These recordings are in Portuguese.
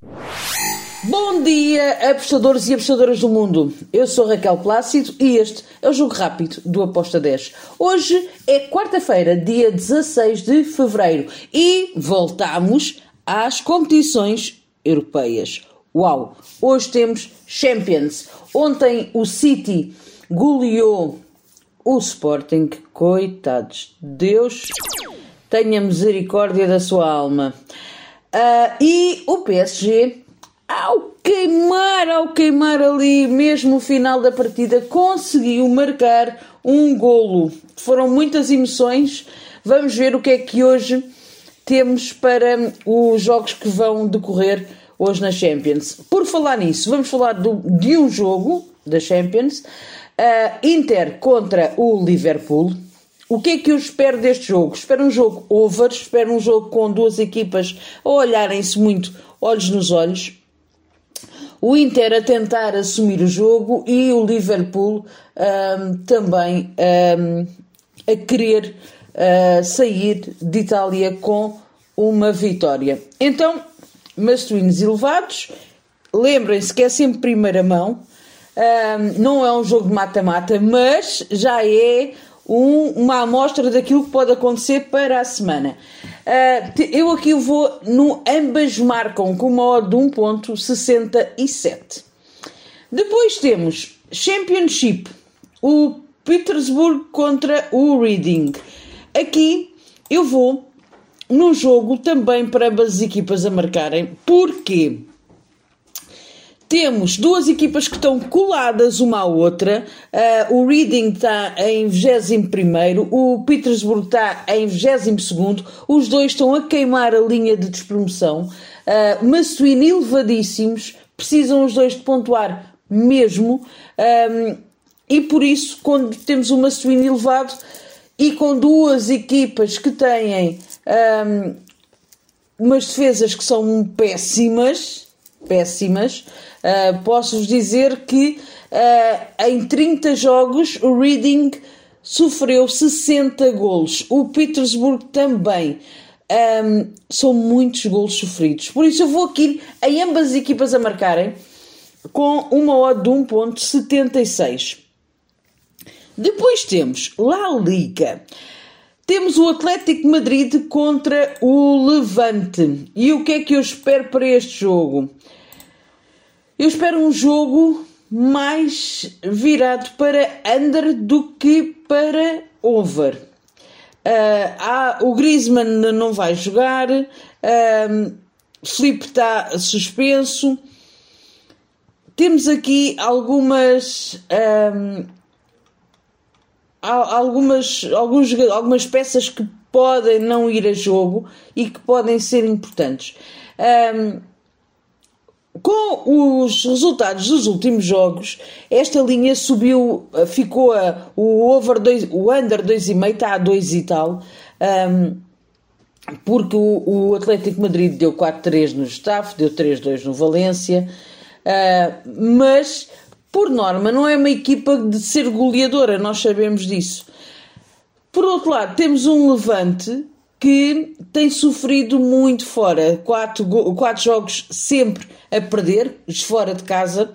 Bom dia, apostadores e apostadoras do mundo. Eu sou Raquel Plácido e este é o Jogo Rápido do Aposta 10. Hoje é quarta-feira, dia 16 de fevereiro e voltamos às competições europeias. Uau! Hoje temos Champions. Ontem o City goleou o Sporting. Coitados. Deus tenha misericórdia da sua alma. Uh, e o PSG, ao queimar, ao queimar ali, mesmo o final da partida, conseguiu marcar um golo. Foram muitas emoções. Vamos ver o que é que hoje temos para os jogos que vão decorrer hoje na Champions. Por falar nisso, vamos falar do, de um jogo da Champions. Uh, Inter contra o Liverpool. O que é que eu espero deste jogo? Espero um jogo over, espero um jogo com duas equipas a olharem-se muito olhos nos olhos. O Inter a tentar assumir o jogo e o Liverpool um, também um, a querer uh, sair de Itália com uma vitória. Então, masculinos elevados, lembrem-se que é sempre primeira mão, um, não é um jogo de mata-mata, mas já é um, uma amostra daquilo que pode acontecer para a semana. Uh, eu aqui vou no ambas marcam com uma odd de 1.67. Depois temos Championship, o Petersburg contra o Reading. Aqui eu vou no jogo também para ambas as equipas a marcarem. Porquê? Temos duas equipas que estão coladas uma à outra. Uh, o Reading está em 21, o Petersburg está em 22. Os dois estão a queimar a linha de despromoção. Uh, Massuíno elevadíssimos, precisam os dois de pontuar mesmo. Um, e por isso, quando temos uma Massuíno elevado e com duas equipas que têm um, umas defesas que são péssimas, péssimas. Uh, Posso-vos dizer que uh, em 30 jogos o Reading sofreu 60 golos. O Petersburg também. Um, são muitos golos sofridos. Por isso eu vou aqui em ambas as equipas a marcarem com uma odd de 1.76. Depois temos La Liga. Temos o Atlético Madrid contra o Levante. E o que é que eu espero para este jogo? Eu espero um jogo mais virado para under do que para over. Uh, há, o Griezmann não vai jogar, uh, Felipe está suspenso. Temos aqui algumas, um, algumas, alguns, algumas peças que podem não ir a jogo e que podem ser importantes. Um, com os resultados dos últimos jogos, esta linha subiu, eh, ficou a, o over dois, o under 2,5 está a 2 e tal, um, porque o, o, Atlético Madrid deu 4-3 no Getafe, deu 3-2 no Valência, uh, mas por norma não é uma equipa de ser goleadora, nós sabemos disso. Por outro lado, temos um Levante que tem sofrido muito fora. Quatro, quatro jogos sempre a perder, fora de casa.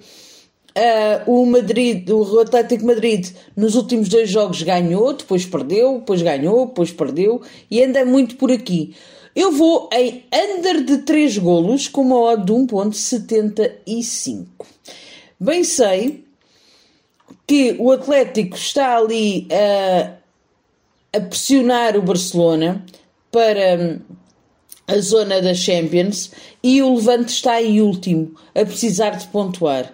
Uh, o Madrid, o Atlético Madrid, nos últimos dois jogos ganhou, depois perdeu, depois ganhou, depois perdeu e anda muito por aqui. Eu vou em under de 3 golos com uma odd de 1.75. Bem sei que o Atlético está ali uh, a pressionar o Barcelona, para hum, a zona da Champions e o Levante está em último, a precisar de pontuar.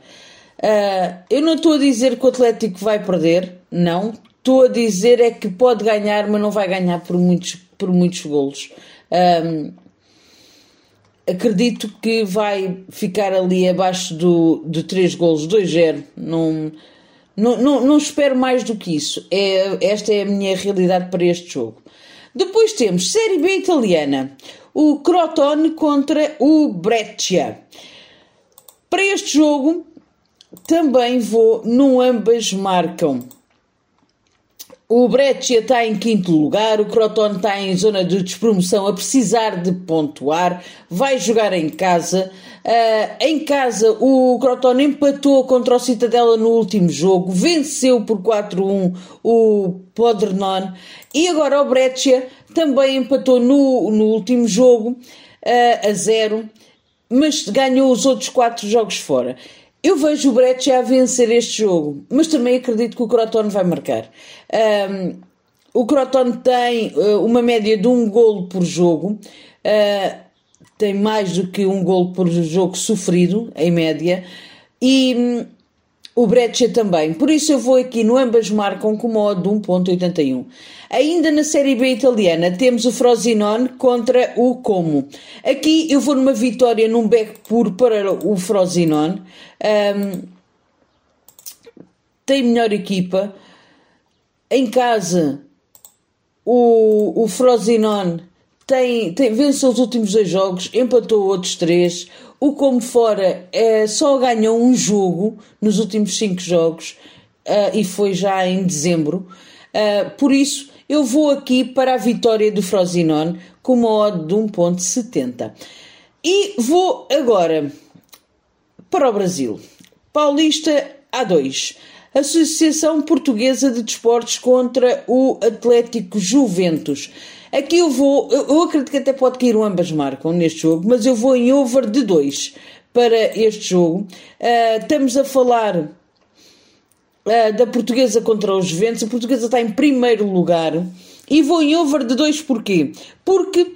Uh, eu não estou a dizer que o Atlético vai perder, não. Estou a dizer é que pode ganhar, mas não vai ganhar por muitos, por muitos golos. Um, acredito que vai ficar ali abaixo do, de 3 golos, 2-0. Não, não, não, não espero mais do que isso. É, esta é a minha realidade para este jogo. Depois temos Série B italiana, o Crotone contra o Breccia. Para este jogo também vou no ambas marcam. O Breccia está em quinto lugar, o Crotone está em zona de despromoção a precisar de pontuar, vai jogar em casa. Uh, em casa, o Croton empatou contra o Citadela no último jogo, venceu por 4-1 o Podrenon e agora o Breccia também empatou no, no último jogo uh, a 0, mas ganhou os outros 4 jogos fora. Eu vejo o Breccia a vencer este jogo, mas também acredito que o Croton vai marcar. Um, o Croton tem uh, uma média de um golo por jogo. Uh, tem mais do que um gol por jogo sofrido, em média, e hum, o Breccia também. Por isso eu vou aqui no ambas marcam com modo de 1.81. Ainda na Série B italiana temos o Frosinone contra o Como. Aqui eu vou numa vitória num back puro para o Frosinone. Um, tem melhor equipa. Em casa, o, o Frosinone tem, tem, venceu os últimos dois jogos, empatou outros três. O como fora é, só ganhou um jogo nos últimos cinco jogos uh, e foi já em dezembro. Uh, por isso, eu vou aqui para a vitória do Frosinone com uma odd de 1.70. E vou agora para o Brasil. Paulista A2. Associação Portuguesa de Desportos contra o Atlético Juventus. Aqui eu vou, eu, acredito que até pode cair o ambas marcam neste jogo, mas eu vou em over de 2 para este jogo. Uh, estamos a falar uh, da portuguesa contra os Juventus. A portuguesa está em primeiro lugar. E vou em over de 2 porquê? Porque.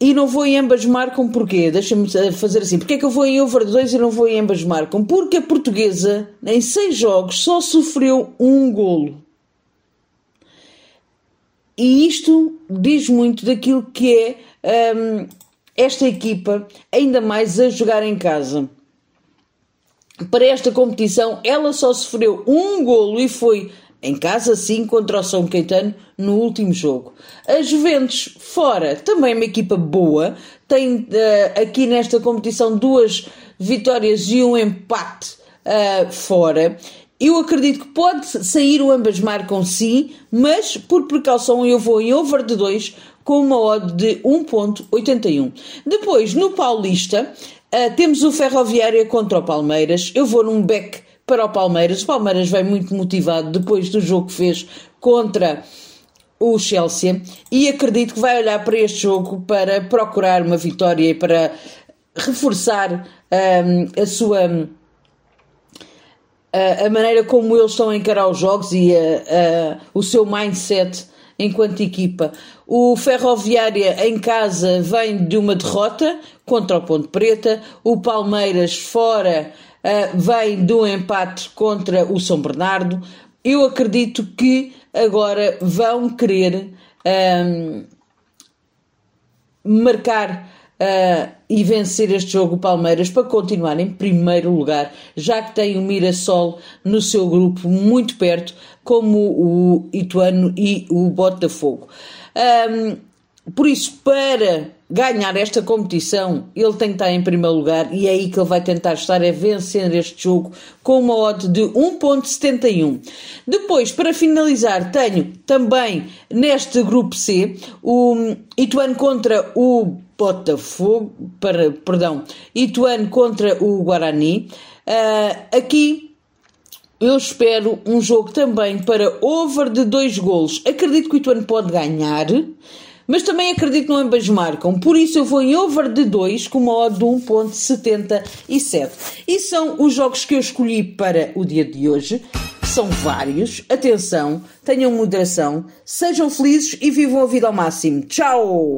E não vou em ambas marcam porquê? Deixa-me fazer assim. Porquê é que eu vou em over de 2 e não vou em ambas marcam? Porque a portuguesa, em 6 jogos, só sofreu um golo. E isto diz muito daquilo que é um, esta equipa, ainda mais a jogar em casa. Para esta competição, ela só sofreu um golo e foi em casa, sim, contra o São Caetano no último jogo. A Juventus, fora, também uma equipa boa, tem uh, aqui nesta competição duas vitórias e um empate uh, fora. Eu acredito que pode sair o ambas marcam sim, mas por precaução eu vou em over de 2 com uma odd de 1.81. Depois, no Paulista, uh, temos o Ferroviária contra o Palmeiras. Eu vou num back para o Palmeiras. O Palmeiras vem muito motivado depois do jogo que fez contra o Chelsea e acredito que vai olhar para este jogo para procurar uma vitória e para reforçar um, a sua a, a maneira como eles estão a encarar os jogos e a, a, o seu mindset enquanto equipa. O Ferroviária em casa vem de uma derrota contra o Ponte Preta, o Palmeiras fora uh, vem um empate contra o São Bernardo. Eu acredito que agora vão querer um, marcar uh, e vencer este jogo Palmeiras para continuar em primeiro lugar, já que tem o Mirassol no seu grupo muito perto, como o Ituano e o Botafogo. Um, por isso, para ganhar esta competição, ele tem que estar em primeiro lugar e é aí que ele vai tentar estar a vencer este jogo com uma odd de 1.71. Depois, para finalizar, tenho também neste grupo C o Ituano contra o Botafogo, para, perdão, Ituano contra o Guarani. Uh, aqui eu espero um jogo também para over de dois golos. Acredito que o Ituano pode ganhar, mas também acredito que não ambas marcam. Por isso eu vou em over de 2 com uma odd de 1.77. E são os jogos que eu escolhi para o dia de hoje. São vários. Atenção, tenham moderação, sejam felizes e vivam a vida ao máximo. Tchau!